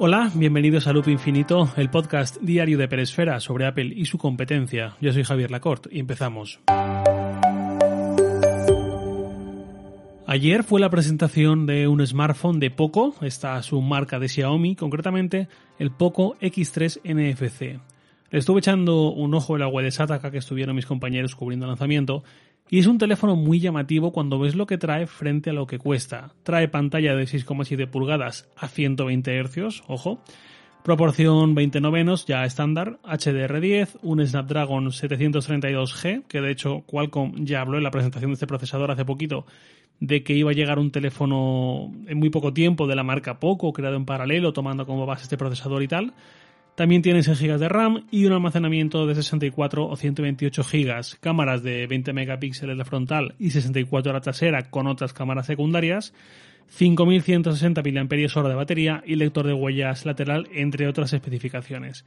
Hola, bienvenidos a Loop Infinito, el podcast diario de Peresfera sobre Apple y su competencia. Yo soy Javier Lacorte y empezamos. Ayer fue la presentación de un smartphone de Poco, esta su marca de Xiaomi, concretamente el Poco X3 NFC. Le estuve echando un ojo en la web de Sataka que estuvieron mis compañeros cubriendo el lanzamiento y es un teléfono muy llamativo cuando ves lo que trae frente a lo que cuesta. Trae pantalla de 6,7 pulgadas a 120 Hz, ojo. Proporción 20 novenos, ya estándar, HDR10, un Snapdragon 732G, que de hecho Qualcomm ya habló en la presentación de este procesador hace poquito, de que iba a llegar un teléfono en muy poco tiempo de la marca Poco, creado en paralelo, tomando como base este procesador y tal. También tiene 6 GB de RAM y un almacenamiento de 64 o 128 GB, cámaras de 20 megapíxeles la frontal y 64 la trasera con otras cámaras secundarias, 5160 mAh de batería y lector de huellas lateral, entre otras especificaciones.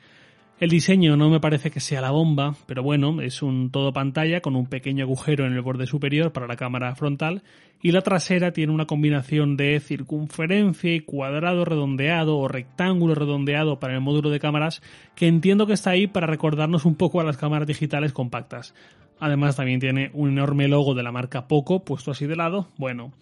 El diseño no me parece que sea la bomba, pero bueno, es un todo pantalla con un pequeño agujero en el borde superior para la cámara frontal y la trasera tiene una combinación de circunferencia y cuadrado redondeado o rectángulo redondeado para el módulo de cámaras que entiendo que está ahí para recordarnos un poco a las cámaras digitales compactas. Además también tiene un enorme logo de la marca Poco puesto así de lado. Bueno,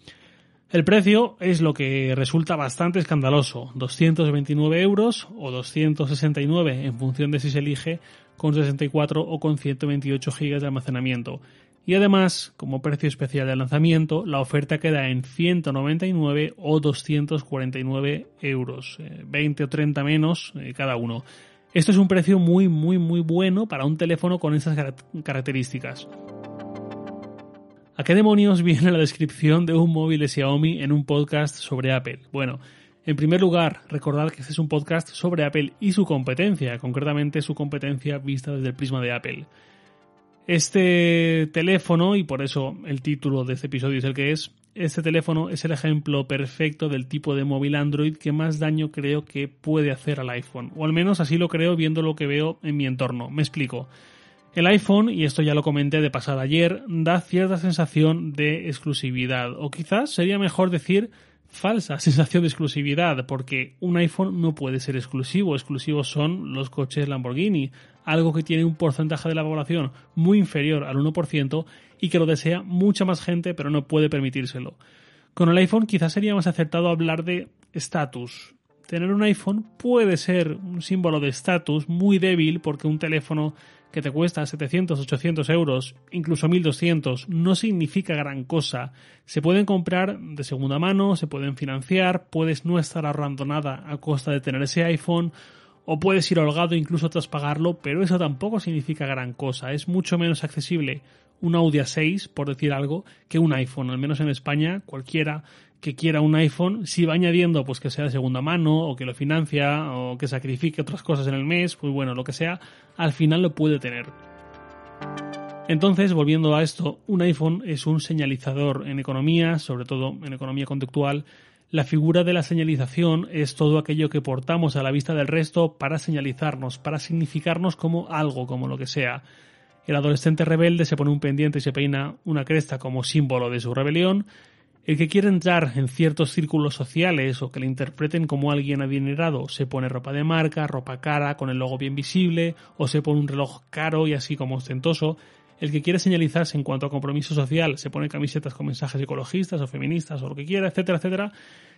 el precio es lo que resulta bastante escandaloso, 229 euros o 269 en función de si se elige con 64 o con 128 GB de almacenamiento. Y además, como precio especial de lanzamiento, la oferta queda en 199 o 249 euros, 20 eh, o 30 menos eh, cada uno. Esto es un precio muy, muy, muy bueno para un teléfono con esas características. ¿A qué demonios viene la descripción de un móvil de Xiaomi en un podcast sobre Apple? Bueno, en primer lugar, recordad que este es un podcast sobre Apple y su competencia, concretamente su competencia vista desde el prisma de Apple. Este teléfono, y por eso el título de este episodio es el que es, este teléfono es el ejemplo perfecto del tipo de móvil Android que más daño creo que puede hacer al iPhone, o al menos así lo creo viendo lo que veo en mi entorno. Me explico. El iPhone, y esto ya lo comenté de pasada ayer, da cierta sensación de exclusividad, o quizás sería mejor decir falsa sensación de exclusividad, porque un iPhone no puede ser exclusivo, exclusivos son los coches Lamborghini, algo que tiene un porcentaje de la población muy inferior al 1% y que lo desea mucha más gente pero no puede permitírselo. Con el iPhone quizás sería más acertado hablar de estatus, tener un iPhone puede ser un símbolo de estatus muy débil porque un teléfono que te cuesta 700, 800 euros, incluso 1200, no significa gran cosa. Se pueden comprar de segunda mano, se pueden financiar, puedes no estar ahorrando nada a costa de tener ese iPhone, o puedes ir holgado incluso tras pagarlo, pero eso tampoco significa gran cosa. Es mucho menos accesible un Audi A6, por decir algo, que un iPhone. Al menos en España, cualquiera que quiera un iPhone, si va añadiendo pues que sea de segunda mano o que lo financia o que sacrifique otras cosas en el mes, pues bueno, lo que sea, al final lo puede tener. Entonces, volviendo a esto, un iPhone es un señalizador en economía, sobre todo en economía conductual. La figura de la señalización es todo aquello que portamos a la vista del resto para señalizarnos, para significarnos como algo, como lo que sea. El adolescente rebelde se pone un pendiente y se peina una cresta como símbolo de su rebelión, el que quiere entrar en ciertos círculos sociales o que le interpreten como alguien adinerado se pone ropa de marca, ropa cara, con el logo bien visible, o se pone un reloj caro y así como ostentoso. El que quiere señalizarse en cuanto a compromiso social se pone camisetas con mensajes ecologistas o feministas o lo que quiera, etcétera, etcétera.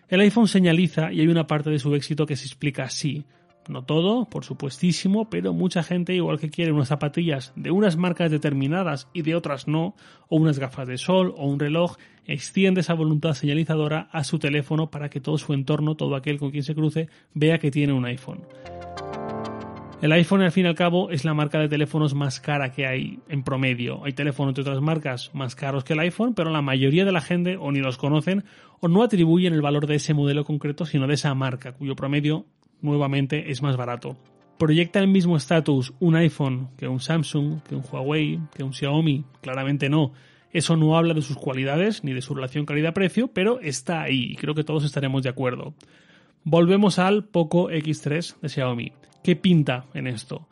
El iPhone señaliza y hay una parte de su éxito que se explica así. No todo, por supuestísimo, pero mucha gente, igual que quiere unas zapatillas de unas marcas determinadas y de otras no, o unas gafas de sol o un reloj, extiende esa voluntad señalizadora a su teléfono para que todo su entorno, todo aquel con quien se cruce, vea que tiene un iPhone. El iPhone, al fin y al cabo, es la marca de teléfonos más cara que hay en promedio. Hay teléfonos de otras marcas más caros que el iPhone, pero la mayoría de la gente o ni los conocen o no atribuyen el valor de ese modelo concreto, sino de esa marca, cuyo promedio nuevamente es más barato. ¿Proyecta el mismo estatus un iPhone que un Samsung, que un Huawei, que un Xiaomi? Claramente no. Eso no habla de sus cualidades ni de su relación calidad-precio, pero está ahí y creo que todos estaremos de acuerdo. Volvemos al Poco X3 de Xiaomi. ¿Qué pinta en esto?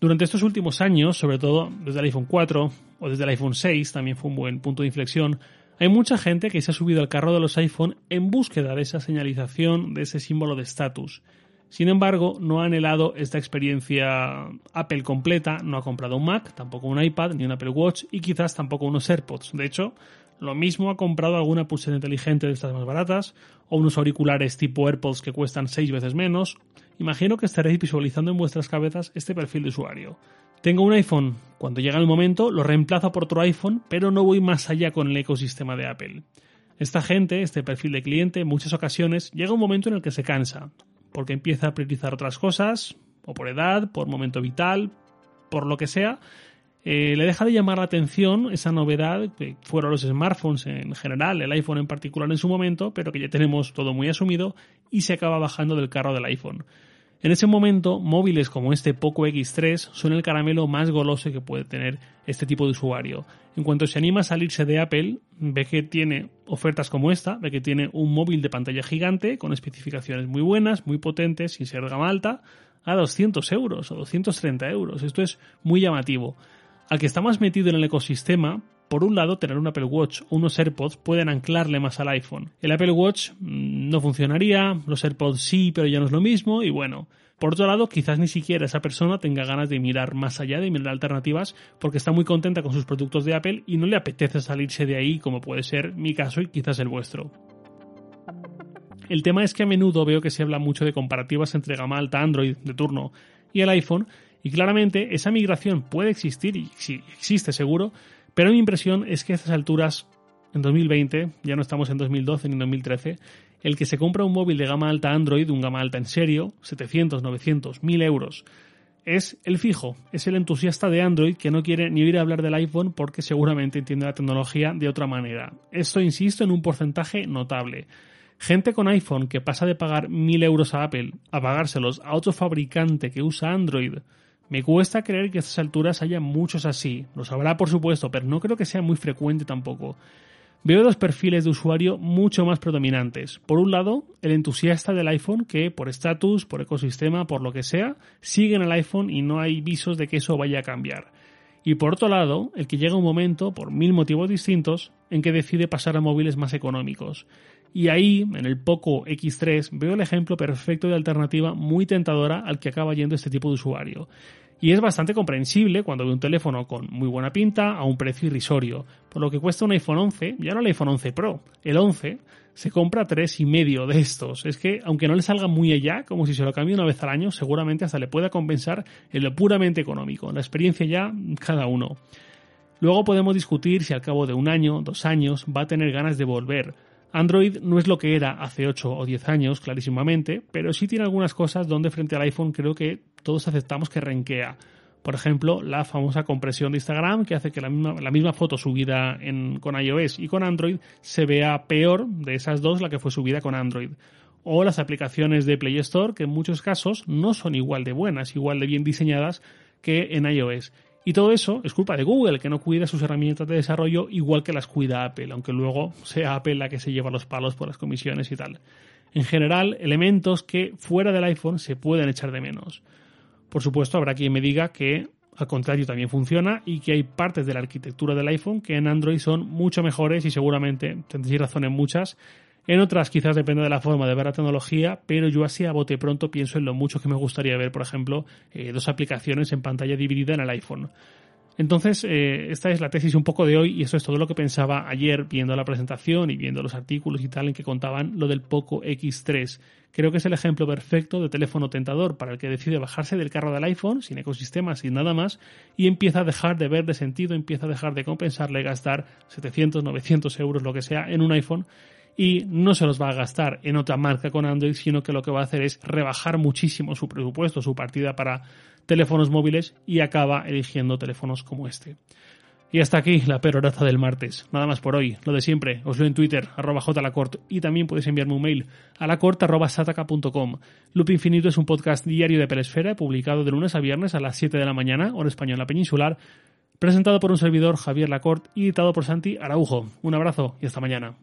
Durante estos últimos años, sobre todo desde el iPhone 4 o desde el iPhone 6, también fue un buen punto de inflexión, hay mucha gente que se ha subido al carro de los iPhone en búsqueda de esa señalización, de ese símbolo de estatus. Sin embargo, no ha anhelado esta experiencia Apple completa, no ha comprado un Mac, tampoco un iPad, ni un Apple Watch y quizás tampoco unos AirPods. De hecho, lo mismo ha comprado alguna pulsera inteligente de estas más baratas, o unos auriculares tipo AirPods que cuestan 6 veces menos. Imagino que estaréis visualizando en vuestras cabezas este perfil de usuario. Tengo un iPhone, cuando llega el momento lo reemplazo por otro iPhone, pero no voy más allá con el ecosistema de Apple. Esta gente, este perfil de cliente, en muchas ocasiones llega un momento en el que se cansa, porque empieza a priorizar otras cosas, o por edad, por momento vital, por lo que sea, eh, le deja de llamar la atención esa novedad que fueron los smartphones en general, el iPhone en particular en su momento, pero que ya tenemos todo muy asumido y se acaba bajando del carro del iPhone. En ese momento, móviles como este Poco X3 son el caramelo más goloso que puede tener este tipo de usuario. En cuanto se anima a salirse de Apple, ve que tiene ofertas como esta, ve que tiene un móvil de pantalla gigante con especificaciones muy buenas, muy potentes, sin ser gama alta, a 200 euros o 230 euros. Esto es muy llamativo. Al que está más metido en el ecosistema, por un lado, tener un Apple Watch o unos AirPods pueden anclarle más al iPhone. El Apple Watch mm, no funcionaría, los AirPods sí, pero ya no es lo mismo, y bueno. Por otro lado, quizás ni siquiera esa persona tenga ganas de mirar más allá, de mirar alternativas, porque está muy contenta con sus productos de Apple y no le apetece salirse de ahí, como puede ser mi caso y quizás el vuestro. El tema es que a menudo veo que se habla mucho de comparativas entre gama alta Android de turno y el iPhone, y claramente esa migración puede existir, y sí, existe seguro, pero mi impresión es que a estas alturas, en 2020, ya no estamos en 2012 ni en 2013, el que se compra un móvil de gama alta Android, un gama alta en serio, 700, 900, 1000 euros, es el fijo, es el entusiasta de Android que no quiere ni oír hablar del iPhone porque seguramente entiende la tecnología de otra manera. Esto, insisto, en un porcentaje notable. Gente con iPhone que pasa de pagar 1000 euros a Apple a pagárselos a otro fabricante que usa Android me cuesta creer que a estas alturas haya muchos así. Los habrá, por supuesto, pero no creo que sea muy frecuente tampoco. Veo dos perfiles de usuario mucho más predominantes. Por un lado, el entusiasta del iPhone que, por estatus, por ecosistema, por lo que sea, sigue en el iPhone y no hay visos de que eso vaya a cambiar. Y por otro lado, el que llega un momento, por mil motivos distintos, en que decide pasar a móviles más económicos. Y ahí, en el Poco X3, veo el ejemplo perfecto de alternativa muy tentadora al que acaba yendo este tipo de usuario. Y es bastante comprensible cuando ve un teléfono con muy buena pinta a un precio irrisorio, por lo que cuesta un iPhone 11, ya no el iPhone 11 Pro, el 11 se compra tres y medio de estos. Es que, aunque no le salga muy allá, como si se lo cambie una vez al año, seguramente hasta le pueda compensar en lo puramente económico. La experiencia ya, cada uno. Luego podemos discutir si al cabo de un año, dos años, va a tener ganas de volver. Android no es lo que era hace 8 o 10 años, clarísimamente, pero sí tiene algunas cosas donde frente al iPhone creo que todos aceptamos que renquea. Por ejemplo, la famosa compresión de Instagram que hace que la misma, foto subida con iOS y con Android se vea peor de esas dos la que fue subida con Android. O las aplicaciones de Play Store que en muchos casos no son igual de buenas, igual de bien diseñadas que en iOS. Y todo eso es culpa de Google, que no cuida sus herramientas de desarrollo igual que las cuida Apple, aunque luego sea Apple la que se lleva los palos por las comisiones y tal. En general, elementos que fuera del iPhone se pueden echar de menos. Por supuesto, habrá quien me diga que al contrario también funciona y que hay partes de la arquitectura del iPhone que en Android son mucho mejores y seguramente tendréis razón en muchas en otras quizás depende de la forma de ver la tecnología, pero yo así a bote pronto pienso en lo mucho que me gustaría ver, por ejemplo, eh, dos aplicaciones en pantalla dividida en el iPhone. Entonces, eh, esta es la tesis un poco de hoy y eso es todo lo que pensaba ayer viendo la presentación y viendo los artículos y tal en que contaban lo del Poco X3. Creo que es el ejemplo perfecto de teléfono tentador para el que decide bajarse del carro del iPhone, sin ecosistema, sin nada más, y empieza a dejar de ver de sentido, empieza a dejar de compensarle gastar 700, 900 euros, lo que sea, en un iPhone y no se los va a gastar en otra marca con Android, sino que lo que va a hacer es rebajar muchísimo su presupuesto, su partida para teléfonos móviles y acaba eligiendo teléfonos como este. Y hasta aquí la perorata del martes. Nada más por hoy. Lo de siempre. Os leo en Twitter, arroba jlacort, y también podéis enviarme un mail a lacort.sataka.com. Loop Infinito es un podcast diario de Pelesfera, publicado de lunes a viernes a las 7 de la mañana, hora española peninsular, presentado por un servidor Javier Lacort y editado por Santi Araujo. Un abrazo y hasta mañana.